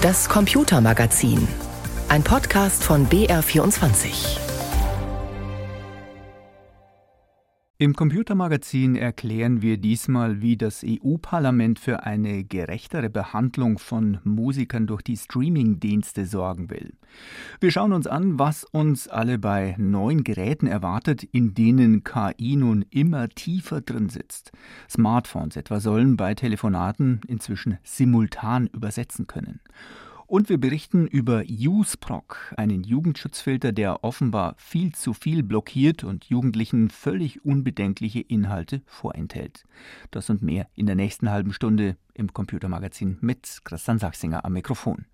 Das Computermagazin. Ein Podcast von BR24. Im Computermagazin erklären wir diesmal, wie das EU-Parlament für eine gerechtere Behandlung von Musikern durch die Streaming-Dienste sorgen will. Wir schauen uns an, was uns alle bei neuen Geräten erwartet, in denen KI nun immer tiefer drin sitzt. Smartphones etwa sollen bei Telefonaten inzwischen simultan übersetzen können. Und wir berichten über UseProc, einen Jugendschutzfilter, der offenbar viel zu viel blockiert und Jugendlichen völlig unbedenkliche Inhalte vorenthält. Das und mehr in der nächsten halben Stunde im Computermagazin mit Christian Sachsinger am Mikrofon.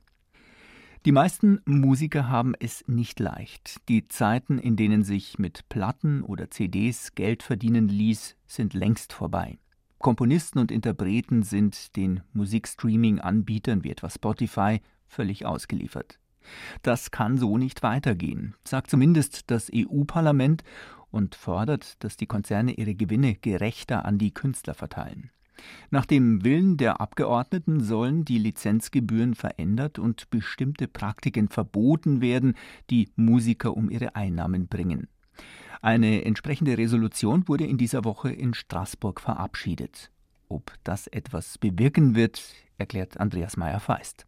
Die meisten Musiker haben es nicht leicht. Die Zeiten, in denen sich mit Platten oder CDs Geld verdienen ließ, sind längst vorbei. Komponisten und Interpreten sind den Musikstreaming-Anbietern wie etwa Spotify völlig ausgeliefert. Das kann so nicht weitergehen, sagt zumindest das EU-Parlament und fordert, dass die Konzerne ihre Gewinne gerechter an die Künstler verteilen. Nach dem Willen der Abgeordneten sollen die Lizenzgebühren verändert und bestimmte Praktiken verboten werden, die Musiker um ihre Einnahmen bringen. Eine entsprechende Resolution wurde in dieser Woche in Straßburg verabschiedet. Ob das etwas bewirken wird, erklärt Andreas Meyer-Feist.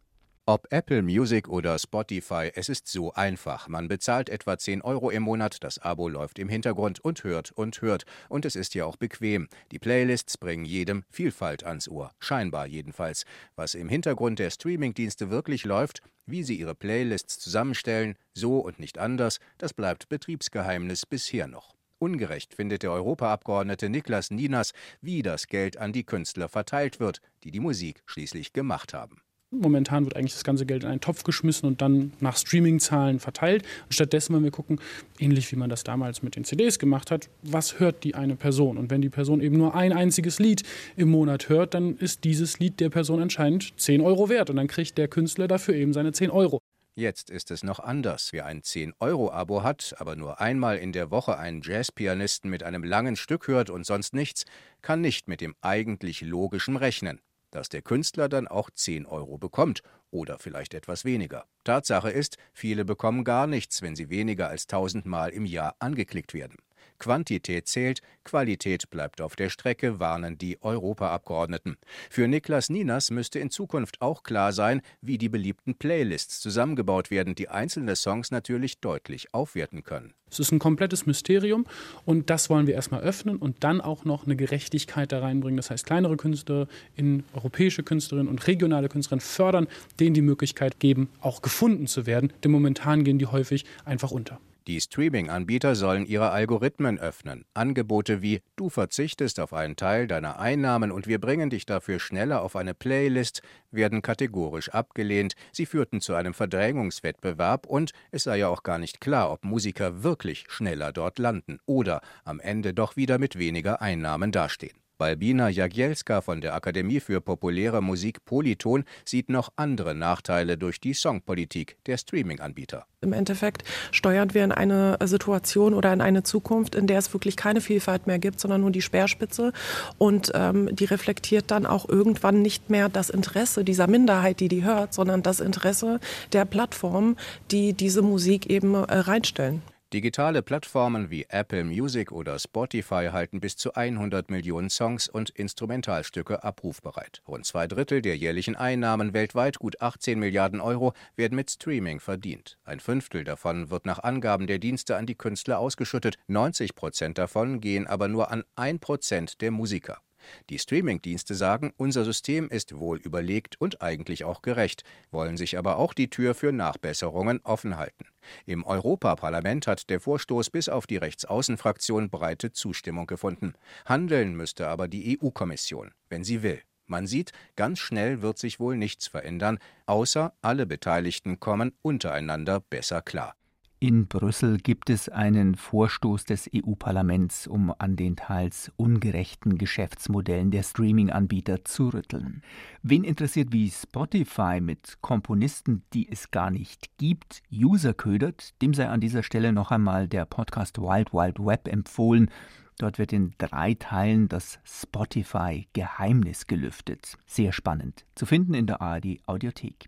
Ob Apple Music oder Spotify, es ist so einfach. Man bezahlt etwa 10 Euro im Monat, das Abo läuft im Hintergrund und hört und hört. Und es ist ja auch bequem. Die Playlists bringen jedem Vielfalt ans Ohr. Scheinbar jedenfalls. Was im Hintergrund der Streamingdienste wirklich läuft, wie sie ihre Playlists zusammenstellen, so und nicht anders, das bleibt Betriebsgeheimnis bisher noch. Ungerecht findet der Europaabgeordnete Niklas Ninas, wie das Geld an die Künstler verteilt wird, die die Musik schließlich gemacht haben. Momentan wird eigentlich das ganze Geld in einen Topf geschmissen und dann nach Streaming-Zahlen verteilt. Und stattdessen, wenn wir gucken, ähnlich wie man das damals mit den CDs gemacht hat, was hört die eine Person? Und wenn die Person eben nur ein einziges Lied im Monat hört, dann ist dieses Lied der Person anscheinend 10 Euro wert. Und dann kriegt der Künstler dafür eben seine 10 Euro. Jetzt ist es noch anders. Wer ein 10-Euro-Abo hat, aber nur einmal in der Woche einen Jazzpianisten mit einem langen Stück hört und sonst nichts, kann nicht mit dem eigentlich logischen rechnen dass der Künstler dann auch 10 Euro bekommt oder vielleicht etwas weniger. Tatsache ist, viele bekommen gar nichts, wenn sie weniger als 1000 Mal im Jahr angeklickt werden. Quantität zählt, Qualität bleibt auf der Strecke, warnen die Europaabgeordneten. Für Niklas Ninas müsste in Zukunft auch klar sein, wie die beliebten Playlists zusammengebaut werden, die einzelne Songs natürlich deutlich aufwerten können. Es ist ein komplettes Mysterium und das wollen wir erstmal öffnen und dann auch noch eine Gerechtigkeit da reinbringen. Das heißt, kleinere Künstler, in europäische Künstlerinnen und regionale Künstlerinnen fördern, denen die Möglichkeit geben, auch gefunden zu werden, denn momentan gehen die häufig einfach unter. Die Streaming-Anbieter sollen ihre Algorithmen öffnen. Angebote wie Du verzichtest auf einen Teil deiner Einnahmen und wir bringen dich dafür schneller auf eine Playlist werden kategorisch abgelehnt. Sie führten zu einem Verdrängungswettbewerb und es sei ja auch gar nicht klar, ob Musiker wirklich schneller dort landen oder am Ende doch wieder mit weniger Einnahmen dastehen. Balbina Jagielska von der Akademie für populäre Musik Polyton sieht noch andere Nachteile durch die Songpolitik der Streaming-Anbieter. Im Endeffekt steuern wir in eine Situation oder in eine Zukunft, in der es wirklich keine Vielfalt mehr gibt, sondern nur die Speerspitze. Und ähm, die reflektiert dann auch irgendwann nicht mehr das Interesse dieser Minderheit, die die hört, sondern das Interesse der Plattformen, die diese Musik eben äh, reinstellen. Digitale Plattformen wie Apple Music oder Spotify halten bis zu 100 Millionen Songs und Instrumentalstücke abrufbereit. Rund zwei Drittel der jährlichen Einnahmen weltweit, gut 18 Milliarden Euro, werden mit Streaming verdient. Ein Fünftel davon wird nach Angaben der Dienste an die Künstler ausgeschüttet, 90 Prozent davon gehen aber nur an ein Prozent der Musiker. Die Streamingdienste sagen, unser System ist wohl überlegt und eigentlich auch gerecht, wollen sich aber auch die Tür für Nachbesserungen offen halten. Im Europaparlament hat der Vorstoß bis auf die Rechtsaußenfraktion breite Zustimmung gefunden. Handeln müsste aber die EU-Kommission, wenn sie will. Man sieht, ganz schnell wird sich wohl nichts verändern, außer alle Beteiligten kommen untereinander besser klar. In Brüssel gibt es einen Vorstoß des EU-Parlaments, um an den teils ungerechten Geschäftsmodellen der Streaming-Anbieter zu rütteln. Wen interessiert, wie Spotify mit Komponisten, die es gar nicht gibt, User ködert, dem sei an dieser Stelle noch einmal der Podcast Wild Wild Web empfohlen. Dort wird in drei Teilen das Spotify-Geheimnis gelüftet. Sehr spannend. Zu finden in der ARD Audiothek.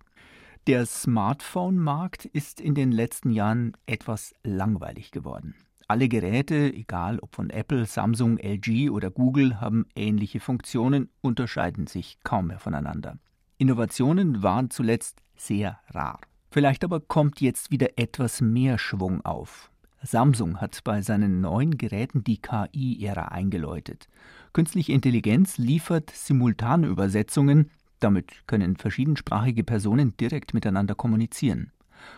Der Smartphone-Markt ist in den letzten Jahren etwas langweilig geworden. Alle Geräte, egal ob von Apple, Samsung, LG oder Google, haben ähnliche Funktionen, unterscheiden sich kaum mehr voneinander. Innovationen waren zuletzt sehr rar. Vielleicht aber kommt jetzt wieder etwas mehr Schwung auf. Samsung hat bei seinen neuen Geräten die KI-Ära eingeläutet. Künstliche Intelligenz liefert simultane Übersetzungen, damit können verschiedensprachige Personen direkt miteinander kommunizieren.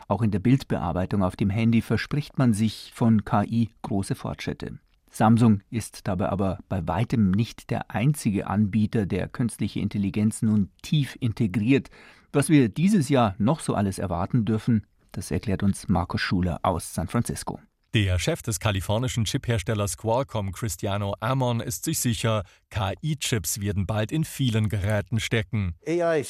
Auch in der Bildbearbeitung auf dem Handy verspricht man sich von KI große Fortschritte. Samsung ist dabei aber bei weitem nicht der einzige Anbieter, der künstliche Intelligenz nun tief integriert. Was wir dieses Jahr noch so alles erwarten dürfen, das erklärt uns Markus Schuler aus San Francisco. Der Chef des kalifornischen Chipherstellers Qualcomm, Cristiano Amon, ist sich sicher, KI-Chips werden bald in vielen Geräten stecken. KI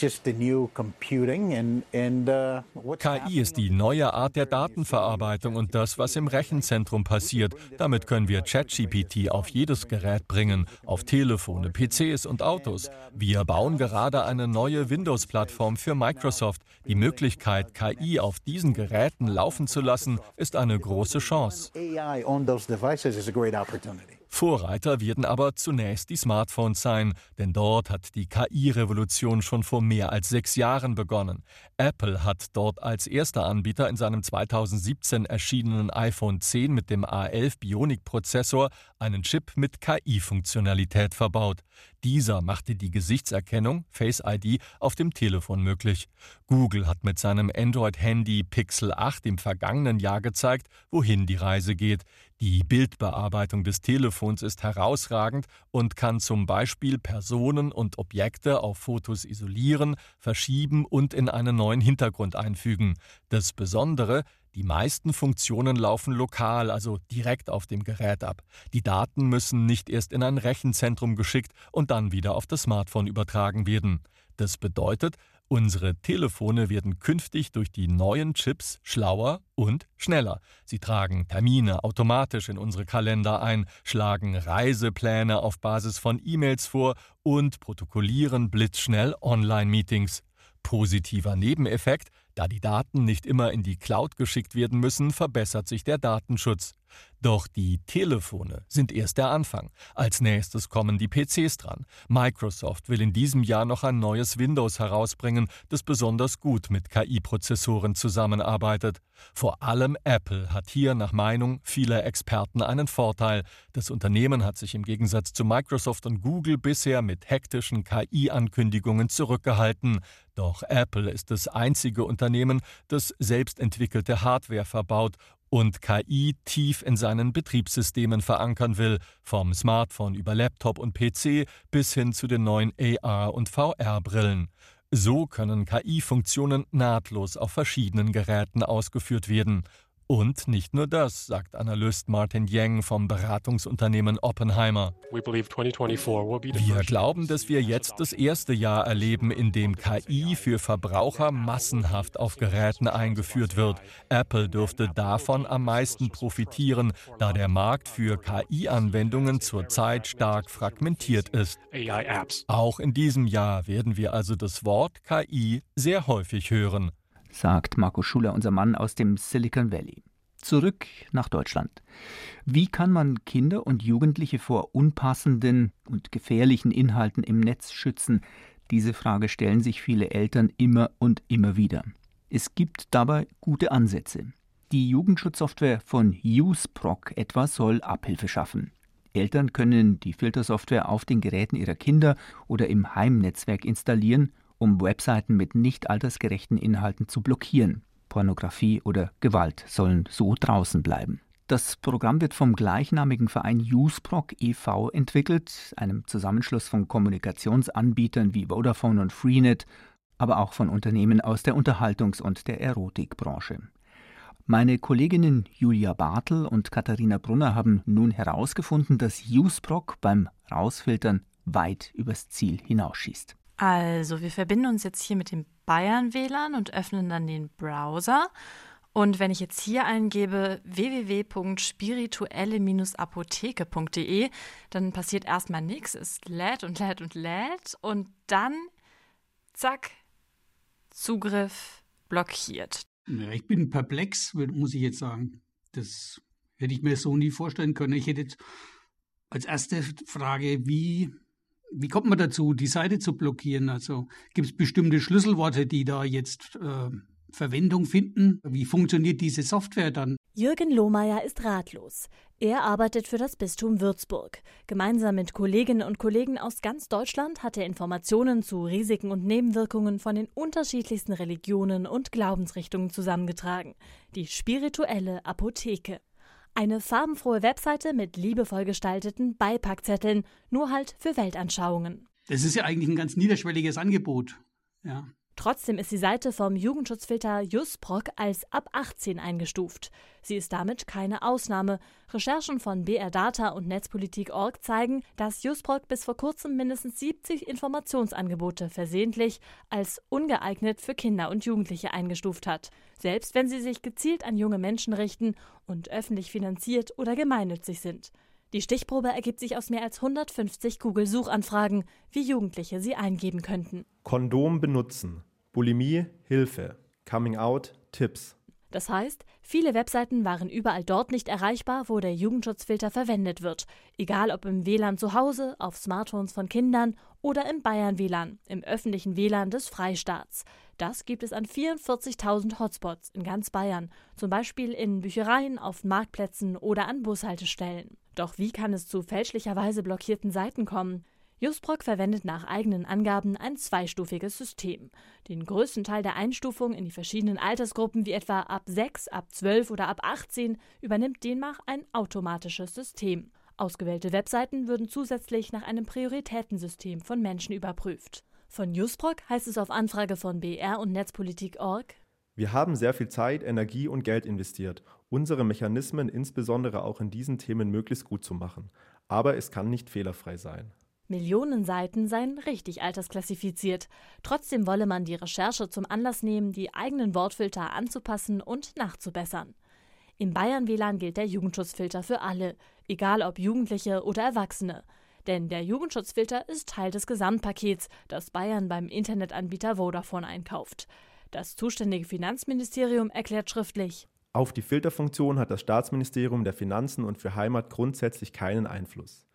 ist die neue Art der Datenverarbeitung und das, was im Rechenzentrum passiert. Damit können wir ChatGPT auf jedes Gerät bringen, auf Telefone, PCs und Autos. Wir bauen gerade eine neue Windows-Plattform für Microsoft. Die Möglichkeit, KI auf diesen Geräten laufen zu lassen, ist eine große Chance. AI on those devices is a great opportunity. Vorreiter werden aber zunächst die Smartphones sein, denn dort hat die KI-Revolution schon vor mehr als sechs Jahren begonnen. Apple hat dort als erster Anbieter in seinem 2017 erschienenen iPhone 10 mit dem A11 Bionic-Prozessor einen Chip mit KI-Funktionalität verbaut. Dieser machte die Gesichtserkennung Face ID auf dem Telefon möglich. Google hat mit seinem Android-Handy Pixel 8 im vergangenen Jahr gezeigt, wohin die Reise geht. Die Bildbearbeitung des Telefons ist herausragend und kann zum Beispiel Personen und Objekte auf Fotos isolieren, verschieben und in einen neuen Hintergrund einfügen. Das Besondere, die meisten Funktionen laufen lokal, also direkt auf dem Gerät ab. Die Daten müssen nicht erst in ein Rechenzentrum geschickt und dann wieder auf das Smartphone übertragen werden. Das bedeutet, Unsere Telefone werden künftig durch die neuen Chips schlauer und schneller. Sie tragen Termine automatisch in unsere Kalender ein, schlagen Reisepläne auf Basis von E-Mails vor und protokollieren blitzschnell Online-Meetings. Positiver Nebeneffekt, da die Daten nicht immer in die Cloud geschickt werden müssen, verbessert sich der Datenschutz. Doch die Telefone sind erst der Anfang. Als nächstes kommen die PCs dran. Microsoft will in diesem Jahr noch ein neues Windows herausbringen, das besonders gut mit KI-Prozessoren zusammenarbeitet. Vor allem Apple hat hier nach Meinung vieler Experten einen Vorteil. Das Unternehmen hat sich im Gegensatz zu Microsoft und Google bisher mit hektischen KI-Ankündigungen zurückgehalten. Doch Apple ist das einzige Unternehmen, das selbstentwickelte Hardware verbaut und KI tief in seinen Betriebssystemen verankern will, vom Smartphone über Laptop und PC bis hin zu den neuen AR- und VR-Brillen. So können KI-Funktionen nahtlos auf verschiedenen Geräten ausgeführt werden und nicht nur das, sagt Analyst Martin Yang vom Beratungsunternehmen Oppenheimer. Wir glauben, dass wir jetzt das erste Jahr erleben, in dem KI für Verbraucher massenhaft auf Geräten eingeführt wird. Apple dürfte davon am meisten profitieren, da der Markt für KI-Anwendungen zurzeit stark fragmentiert ist. Auch in diesem Jahr werden wir also das Wort KI sehr häufig hören sagt Marco Schuler, unser Mann aus dem Silicon Valley. Zurück nach Deutschland. Wie kann man Kinder und Jugendliche vor unpassenden und gefährlichen Inhalten im Netz schützen? Diese Frage stellen sich viele Eltern immer und immer wieder. Es gibt dabei gute Ansätze. Die Jugendschutzsoftware von UseProc etwa soll Abhilfe schaffen. Eltern können die Filtersoftware auf den Geräten ihrer Kinder oder im Heimnetzwerk installieren um Webseiten mit nicht altersgerechten Inhalten zu blockieren. Pornografie oder Gewalt sollen so draußen bleiben. Das Programm wird vom gleichnamigen Verein UseProc e.V. entwickelt, einem Zusammenschluss von Kommunikationsanbietern wie Vodafone und Freenet, aber auch von Unternehmen aus der Unterhaltungs- und der Erotikbranche. Meine Kolleginnen Julia Bartel und Katharina Brunner haben nun herausgefunden, dass UseProc beim Rausfiltern weit übers Ziel hinausschießt. Also, wir verbinden uns jetzt hier mit dem Bayern-WLAN und öffnen dann den Browser. Und wenn ich jetzt hier eingebe www.spirituelle-apotheke.de, dann passiert erstmal nichts. Es lädt und lädt und lädt. Und dann, zack, Zugriff blockiert. Ja, ich bin perplex, muss ich jetzt sagen. Das hätte ich mir so nie vorstellen können. Ich hätte jetzt als erste Frage, wie, wie kommt man dazu, die Seite zu blockieren? Also gibt es bestimmte Schlüsselworte, die da jetzt äh, Verwendung finden? Wie funktioniert diese Software dann? Jürgen Lohmeier ist ratlos. Er arbeitet für das Bistum Würzburg. Gemeinsam mit Kolleginnen und Kollegen aus ganz Deutschland hat er Informationen zu Risiken und Nebenwirkungen von den unterschiedlichsten Religionen und Glaubensrichtungen zusammengetragen. Die spirituelle Apotheke. Eine farbenfrohe Webseite mit liebevoll gestalteten Beipackzetteln, nur halt für Weltanschauungen. Das ist ja eigentlich ein ganz niederschwelliges Angebot. Ja. Trotzdem ist die Seite vom Jugendschutzfilter Jusproc als ab 18 eingestuft. Sie ist damit keine Ausnahme. Recherchen von BR Data und Netzpolitik.org zeigen, dass Jusproc bis vor kurzem mindestens 70 Informationsangebote versehentlich als ungeeignet für Kinder und Jugendliche eingestuft hat. Selbst wenn sie sich gezielt an junge Menschen richten und öffentlich finanziert oder gemeinnützig sind. Die Stichprobe ergibt sich aus mehr als 150 Google-Suchanfragen, wie Jugendliche sie eingeben könnten. Kondom benutzen. Bulimie, Hilfe. Coming out, Tipps. Das heißt, viele Webseiten waren überall dort nicht erreichbar, wo der Jugendschutzfilter verwendet wird. Egal ob im WLAN zu Hause, auf Smartphones von Kindern oder im Bayern-WLAN, im öffentlichen WLAN des Freistaats. Das gibt es an 44.000 Hotspots in ganz Bayern, zum Beispiel in Büchereien, auf Marktplätzen oder an Bushaltestellen. Doch wie kann es zu fälschlicherweise blockierten Seiten kommen? Justproc verwendet nach eigenen Angaben ein zweistufiges System. Den größten Teil der Einstufung in die verschiedenen Altersgruppen, wie etwa ab 6, ab 12 oder ab 18, übernimmt demnach ein automatisches System. Ausgewählte Webseiten würden zusätzlich nach einem Prioritätensystem von Menschen überprüft. Von Justproc heißt es auf Anfrage von BR und Netzpolitik.org wir haben sehr viel Zeit, Energie und Geld investiert, unsere Mechanismen insbesondere auch in diesen Themen möglichst gut zu machen. Aber es kann nicht fehlerfrei sein. Millionen Seiten seien richtig altersklassifiziert. Trotzdem wolle man die Recherche zum Anlass nehmen, die eigenen Wortfilter anzupassen und nachzubessern. Im Bayern-WLAN gilt der Jugendschutzfilter für alle, egal ob Jugendliche oder Erwachsene. Denn der Jugendschutzfilter ist Teil des Gesamtpakets, das Bayern beim Internetanbieter Vodafone einkauft. Das zuständige Finanzministerium erklärt schriftlich, auf die Filterfunktion hat das Staatsministerium der Finanzen und für Heimat grundsätzlich keinen Einfluss.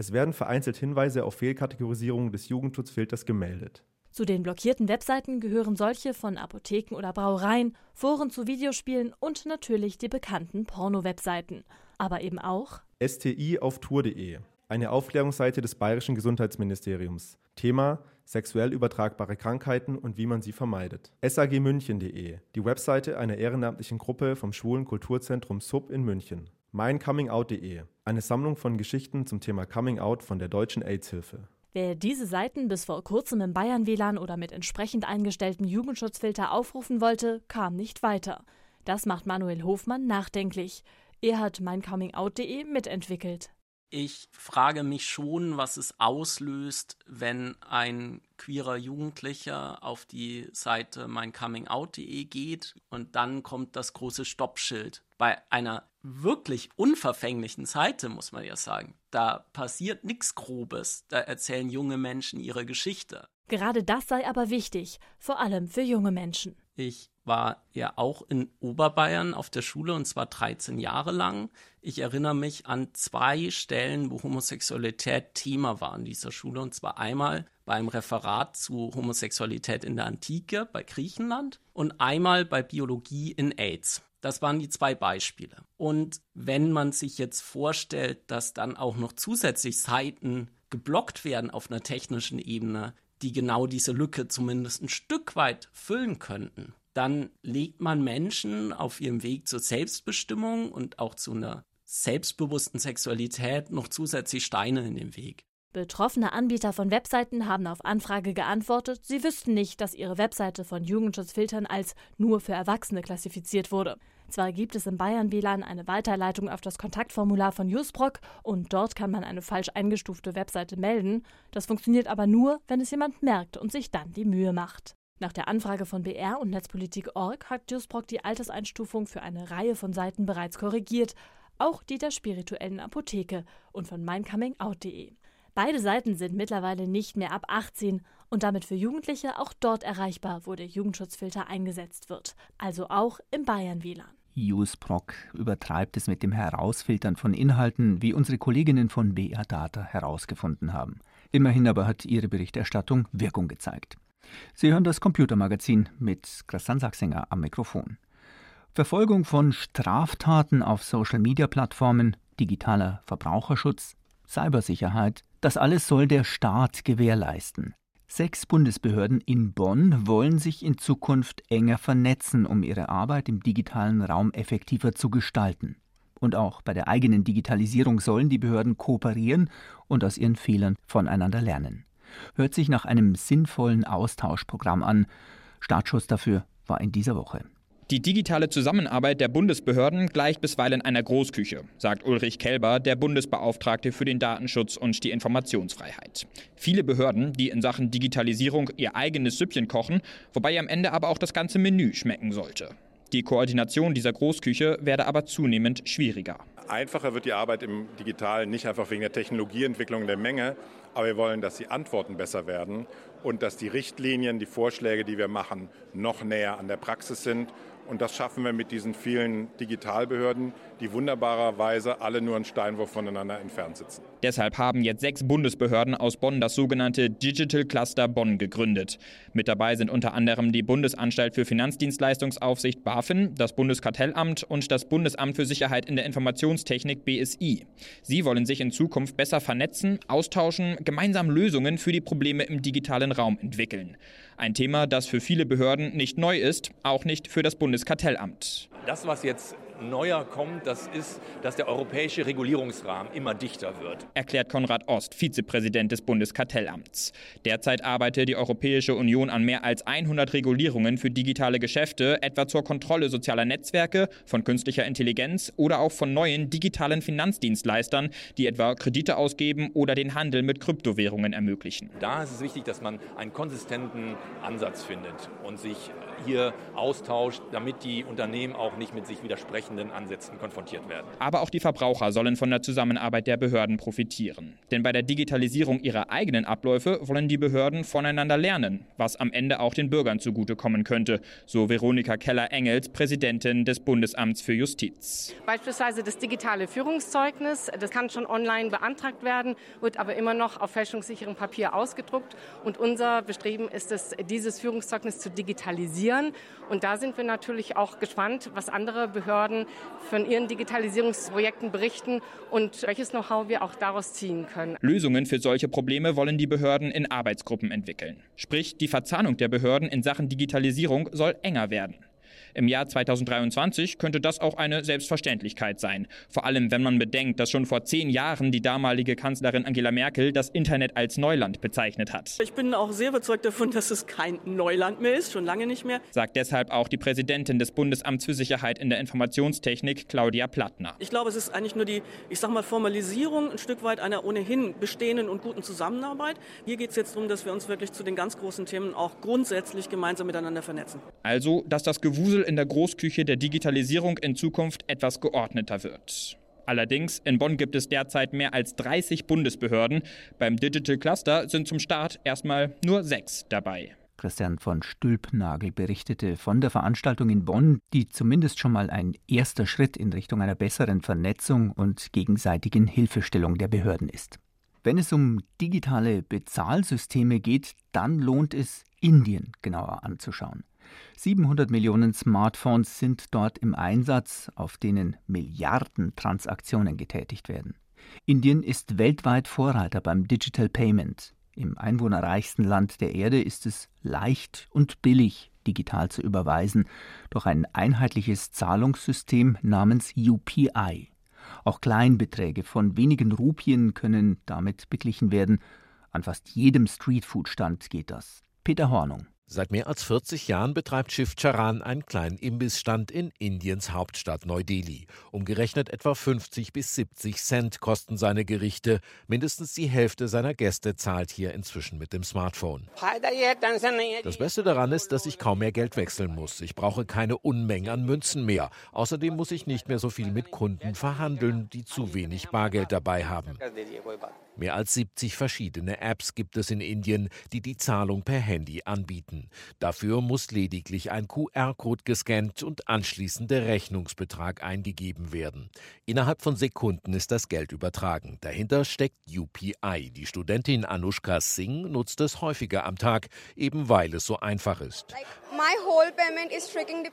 Es werden vereinzelt Hinweise auf Fehlkategorisierung des Jugendschutzfilters gemeldet. Zu den blockierten Webseiten gehören solche von Apotheken oder Brauereien, Foren zu Videospielen und natürlich die bekannten Porno-Webseiten. Aber eben auch STI auf Tour.de, eine Aufklärungsseite des Bayerischen Gesundheitsministeriums. Thema sexuell übertragbare Krankheiten und wie man sie vermeidet. sagmünchen.de, die Webseite einer ehrenamtlichen Gruppe vom Schwulen Kulturzentrum Sub in München. meincommingout.de, eine Sammlung von Geschichten zum Thema Coming Out von der Deutschen AIDS-Hilfe. Wer diese Seiten bis vor kurzem im Bayern-WLAN oder mit entsprechend eingestellten Jugendschutzfilter aufrufen wollte, kam nicht weiter. Das macht Manuel Hofmann nachdenklich. Er hat meincommingout.de mitentwickelt. Ich frage mich schon, was es auslöst, wenn ein queerer Jugendlicher auf die Seite meincommingout.de geht und dann kommt das große Stoppschild. Bei einer wirklich unverfänglichen Seite, muss man ja sagen. Da passiert nichts Grobes. Da erzählen junge Menschen ihre Geschichte. Gerade das sei aber wichtig, vor allem für junge Menschen. Ich war ja auch in Oberbayern auf der Schule und zwar 13 Jahre lang. Ich erinnere mich an zwei Stellen, wo Homosexualität Thema war in dieser Schule und zwar einmal beim Referat zu Homosexualität in der Antike bei Griechenland und einmal bei Biologie in AIDS. Das waren die zwei Beispiele. Und wenn man sich jetzt vorstellt, dass dann auch noch zusätzlich Seiten geblockt werden auf einer technischen Ebene, die genau diese Lücke zumindest ein Stück weit füllen könnten, dann legt man Menschen auf ihrem Weg zur Selbstbestimmung und auch zu einer selbstbewussten Sexualität noch zusätzlich Steine in den Weg. Betroffene Anbieter von Webseiten haben auf Anfrage geantwortet, sie wüssten nicht, dass ihre Webseite von Jugendschutzfiltern als nur für Erwachsene klassifiziert wurde. Zwar gibt es im Bayern WLAN eine Weiterleitung auf das Kontaktformular von Jusproc und dort kann man eine falsch eingestufte Webseite melden, das funktioniert aber nur, wenn es jemand merkt und sich dann die Mühe macht. Nach der Anfrage von BR und Netzpolitik.org hat Jusproc die Alterseinstufung für eine Reihe von Seiten bereits korrigiert, auch die der spirituellen Apotheke und von meincommingout.de. Beide Seiten sind mittlerweile nicht mehr ab 18 und damit für Jugendliche auch dort erreichbar, wo der Jugendschutzfilter eingesetzt wird, also auch im Bayern-WLAN. Usproc übertreibt es mit dem Herausfiltern von Inhalten, wie unsere Kolleginnen von BR Data herausgefunden haben. Immerhin aber hat ihre Berichterstattung Wirkung gezeigt. Sie hören das Computermagazin mit Christian Sachsinger am Mikrofon. Verfolgung von Straftaten auf Social-Media-Plattformen, digitaler Verbraucherschutz, Cybersicherheit, das alles soll der Staat gewährleisten. Sechs Bundesbehörden in Bonn wollen sich in Zukunft enger vernetzen, um ihre Arbeit im digitalen Raum effektiver zu gestalten. Und auch bei der eigenen Digitalisierung sollen die Behörden kooperieren und aus ihren Fehlern voneinander lernen. Hört sich nach einem sinnvollen Austauschprogramm an. Startschuss dafür war in dieser Woche. Die digitale Zusammenarbeit der Bundesbehörden gleicht bisweilen einer Großküche, sagt Ulrich Kelber, der Bundesbeauftragte für den Datenschutz und die Informationsfreiheit. Viele Behörden, die in Sachen Digitalisierung ihr eigenes Süppchen kochen, wobei am Ende aber auch das ganze Menü schmecken sollte. Die Koordination dieser Großküche werde aber zunehmend schwieriger. Einfacher wird die Arbeit im Digitalen nicht einfach wegen der Technologieentwicklung der Menge, aber wir wollen, dass die Antworten besser werden und dass die Richtlinien, die Vorschläge, die wir machen, noch näher an der Praxis sind und das schaffen wir mit diesen vielen Digitalbehörden, die wunderbarerweise alle nur einen Steinwurf voneinander entfernt sitzen. Deshalb haben jetzt sechs Bundesbehörden aus Bonn das sogenannte Digital Cluster Bonn gegründet. Mit dabei sind unter anderem die Bundesanstalt für Finanzdienstleistungsaufsicht BaFin, das Bundeskartellamt und das Bundesamt für Sicherheit in der Informationstechnik BSI. Sie wollen sich in Zukunft besser vernetzen, austauschen, gemeinsam Lösungen für die Probleme im digitalen Raum entwickeln. Ein Thema, das für viele Behörden nicht neu ist, auch nicht für das Bundeskartellamt. Das, was jetzt neuer kommt, das ist, dass der europäische Regulierungsrahmen immer dichter wird. Erklärt Konrad Ost, Vizepräsident des Bundeskartellamts. Derzeit arbeitet die Europäische Union an mehr als 100 Regulierungen für digitale Geschäfte, etwa zur Kontrolle sozialer Netzwerke, von künstlicher Intelligenz oder auch von neuen digitalen Finanzdienstleistern, die etwa Kredite ausgeben oder den Handel mit Kryptowährungen ermöglichen. Da ist es wichtig, dass man einen konsistenten Ansatz findet und sich hier austauscht, damit die Unternehmen auch nicht mit sich widersprechenden Ansätzen konfrontiert werden. Aber auch die Verbraucher sollen von der Zusammenarbeit der Behörden profitieren. Denn bei der Digitalisierung ihrer eigenen Abläufe wollen die Behörden voneinander lernen, was am Ende auch den Bürgern zugutekommen könnte, so Veronika Keller-Engels, Präsidentin des Bundesamts für Justiz. Beispielsweise das digitale Führungszeugnis, das kann schon online beantragt werden, wird aber immer noch auf fälschungssicherem Papier ausgedruckt. Und unser Bestreben ist es, dieses Führungszeugnis zu digitalisieren digitalisieren. Und da sind wir natürlich auch gespannt, was andere Behörden von ihren Digitalisierungsprojekten berichten und welches Know-how wir auch daraus ziehen können. Lösungen für solche Probleme wollen die Behörden in Arbeitsgruppen entwickeln. Sprich, die Verzahnung der Behörden in Sachen Digitalisierung soll enger werden. Im Jahr 2023 könnte das auch eine Selbstverständlichkeit sein. Vor allem, wenn man bedenkt, dass schon vor zehn Jahren die damalige Kanzlerin Angela Merkel das Internet als Neuland bezeichnet hat. Ich bin auch sehr überzeugt davon, dass es kein Neuland mehr ist, schon lange nicht mehr. Sagt deshalb auch die Präsidentin des Bundesamts für Sicherheit in der Informationstechnik, Claudia Plattner. Ich glaube, es ist eigentlich nur die, ich sag mal, Formalisierung ein Stück weit einer ohnehin bestehenden und guten Zusammenarbeit. Hier geht es jetzt darum, dass wir uns wirklich zu den ganz großen Themen auch grundsätzlich gemeinsam miteinander vernetzen. Also, dass das Gewusel Gewusel in der Großküche der Digitalisierung in Zukunft etwas geordneter wird. Allerdings, in Bonn gibt es derzeit mehr als 30 Bundesbehörden. Beim Digital Cluster sind zum Start erstmal nur sechs dabei. Christian von Stülpnagel berichtete von der Veranstaltung in Bonn, die zumindest schon mal ein erster Schritt in Richtung einer besseren Vernetzung und gegenseitigen Hilfestellung der Behörden ist. Wenn es um digitale Bezahlsysteme geht, dann lohnt es, Indien genauer anzuschauen. 700 Millionen Smartphones sind dort im Einsatz, auf denen Milliarden Transaktionen getätigt werden. Indien ist weltweit Vorreiter beim Digital Payment. Im einwohnerreichsten Land der Erde ist es leicht und billig, digital zu überweisen, durch ein einheitliches Zahlungssystem namens UPI. Auch Kleinbeträge von wenigen Rupien können damit beglichen werden. An fast jedem Streetfood-Stand geht das. Peter Hornung. Seit mehr als 40 Jahren betreibt Shiv Charan einen kleinen Imbissstand in Indiens Hauptstadt Neu-Delhi. Umgerechnet etwa 50 bis 70 Cent kosten seine Gerichte. Mindestens die Hälfte seiner Gäste zahlt hier inzwischen mit dem Smartphone. Das Beste daran ist, dass ich kaum mehr Geld wechseln muss. Ich brauche keine Unmengen an Münzen mehr. Außerdem muss ich nicht mehr so viel mit Kunden verhandeln, die zu wenig Bargeld dabei haben. Mehr als 70 verschiedene Apps gibt es in Indien, die die Zahlung per Handy anbieten. Dafür muss lediglich ein QR-Code gescannt und anschließend der Rechnungsbetrag eingegeben werden. Innerhalb von Sekunden ist das Geld übertragen. Dahinter steckt UPI. Die Studentin Anushka Singh nutzt es häufiger am Tag, eben weil es so einfach ist.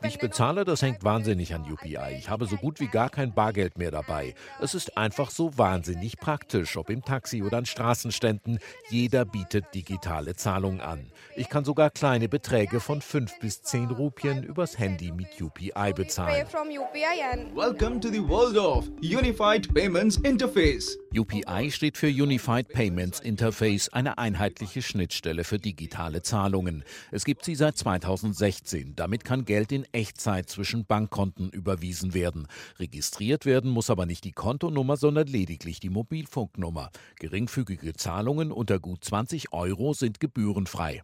Ich bezahle, das hängt wahnsinnig an UPI. Ich habe so gut wie gar kein Bargeld mehr dabei. Es ist einfach so wahnsinnig praktisch, ob im Taxi oder an Straßenständen. Jeder bietet digitale Zahlungen an. Ich kann sogar kleine Beträge von 5 bis 10 Rupien übers Handy mit UPI bezahlen. Welcome to the world of Unified Payments Interface. UPI steht für Unified Payments Interface, eine einheitliche Schnittstelle für digitale Zahlungen. Es gibt sie seit 2016. Damit kann Geld in Echtzeit zwischen Bankkonten überwiesen werden. Registriert werden muss aber nicht die Kontonummer, sondern lediglich die Mobilfunknummer. Geringfügige Zahlungen unter gut 20 Euro sind gebührenfrei.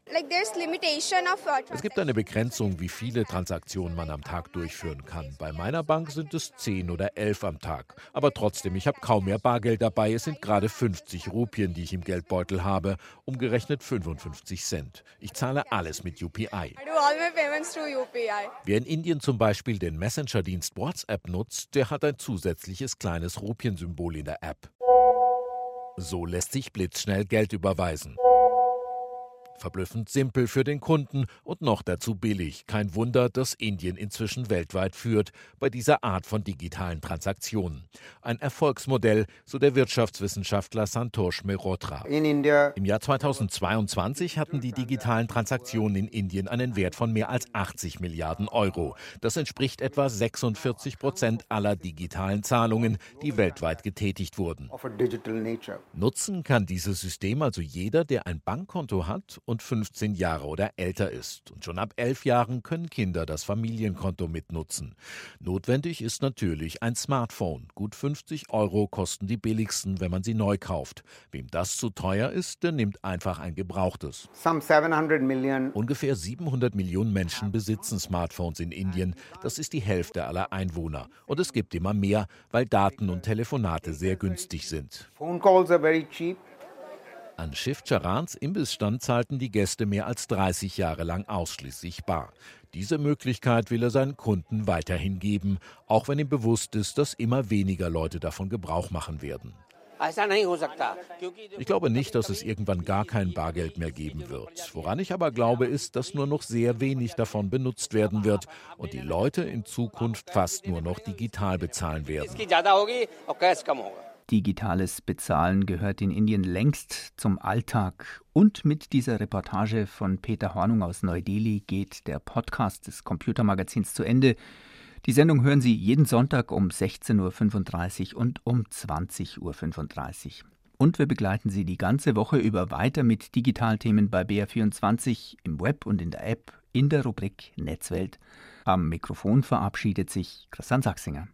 Es gibt eine Begrenzung, wie viele Transaktionen man am Tag durchführen kann. Bei meiner Bank sind es 10 oder 11 am Tag. Aber trotzdem, ich habe kaum mehr Bargeld dabei. Es sind gerade 50 Rupien, die ich im Geldbeutel habe, umgerechnet 55 Cent. Ich zahle alles mit UPI. Wer in Indien zum Beispiel den Messenger-Dienst WhatsApp nutzt, der hat ein zusätzliches kleines Rupiensymbol in der App. So lässt sich blitzschnell Geld überweisen. Verblüffend simpel für den Kunden und noch dazu billig. Kein Wunder, dass Indien inzwischen weltweit führt bei dieser Art von digitalen Transaktionen. Ein Erfolgsmodell, so der Wirtschaftswissenschaftler Santosh Mehrotra. Im Jahr 2022 hatten die digitalen Transaktionen in Indien einen Wert von mehr als 80 Milliarden Euro. Das entspricht etwa 46 Prozent aller digitalen Zahlungen, die weltweit getätigt wurden. Nutzen kann dieses System also jeder, der ein Bankkonto hat und 15 Jahre oder älter ist. Und schon ab elf Jahren können Kinder das Familienkonto mitnutzen. Notwendig ist natürlich ein Smartphone. Gut 50 Euro kosten die billigsten, wenn man sie neu kauft. Wem das zu teuer ist, der nimmt einfach ein gebrauchtes. Ungefähr 700 Millionen Menschen besitzen Smartphones in Indien. Das ist die Hälfte aller Einwohner. Und es gibt immer mehr, weil Daten und Telefonate sehr günstig sind. Phone calls are very cheap. An Schiff Charans Imbissstand zahlten die Gäste mehr als 30 Jahre lang ausschließlich bar. Diese Möglichkeit will er seinen Kunden weiterhin geben, auch wenn ihm bewusst ist, dass immer weniger Leute davon Gebrauch machen werden. Ich glaube nicht, dass es irgendwann gar kein Bargeld mehr geben wird. Woran ich aber glaube, ist, dass nur noch sehr wenig davon benutzt werden wird und die Leute in Zukunft fast nur noch digital bezahlen werden. Digitales Bezahlen gehört in Indien längst zum Alltag. Und mit dieser Reportage von Peter Hornung aus Neu-Delhi geht der Podcast des Computermagazins zu Ende. Die Sendung hören Sie jeden Sonntag um 16.35 Uhr und um 20.35 Uhr. Und wir begleiten Sie die ganze Woche über weiter mit Digitalthemen bei BR24 im Web und in der App in der Rubrik Netzwelt. Am Mikrofon verabschiedet sich Christian Sachsinger.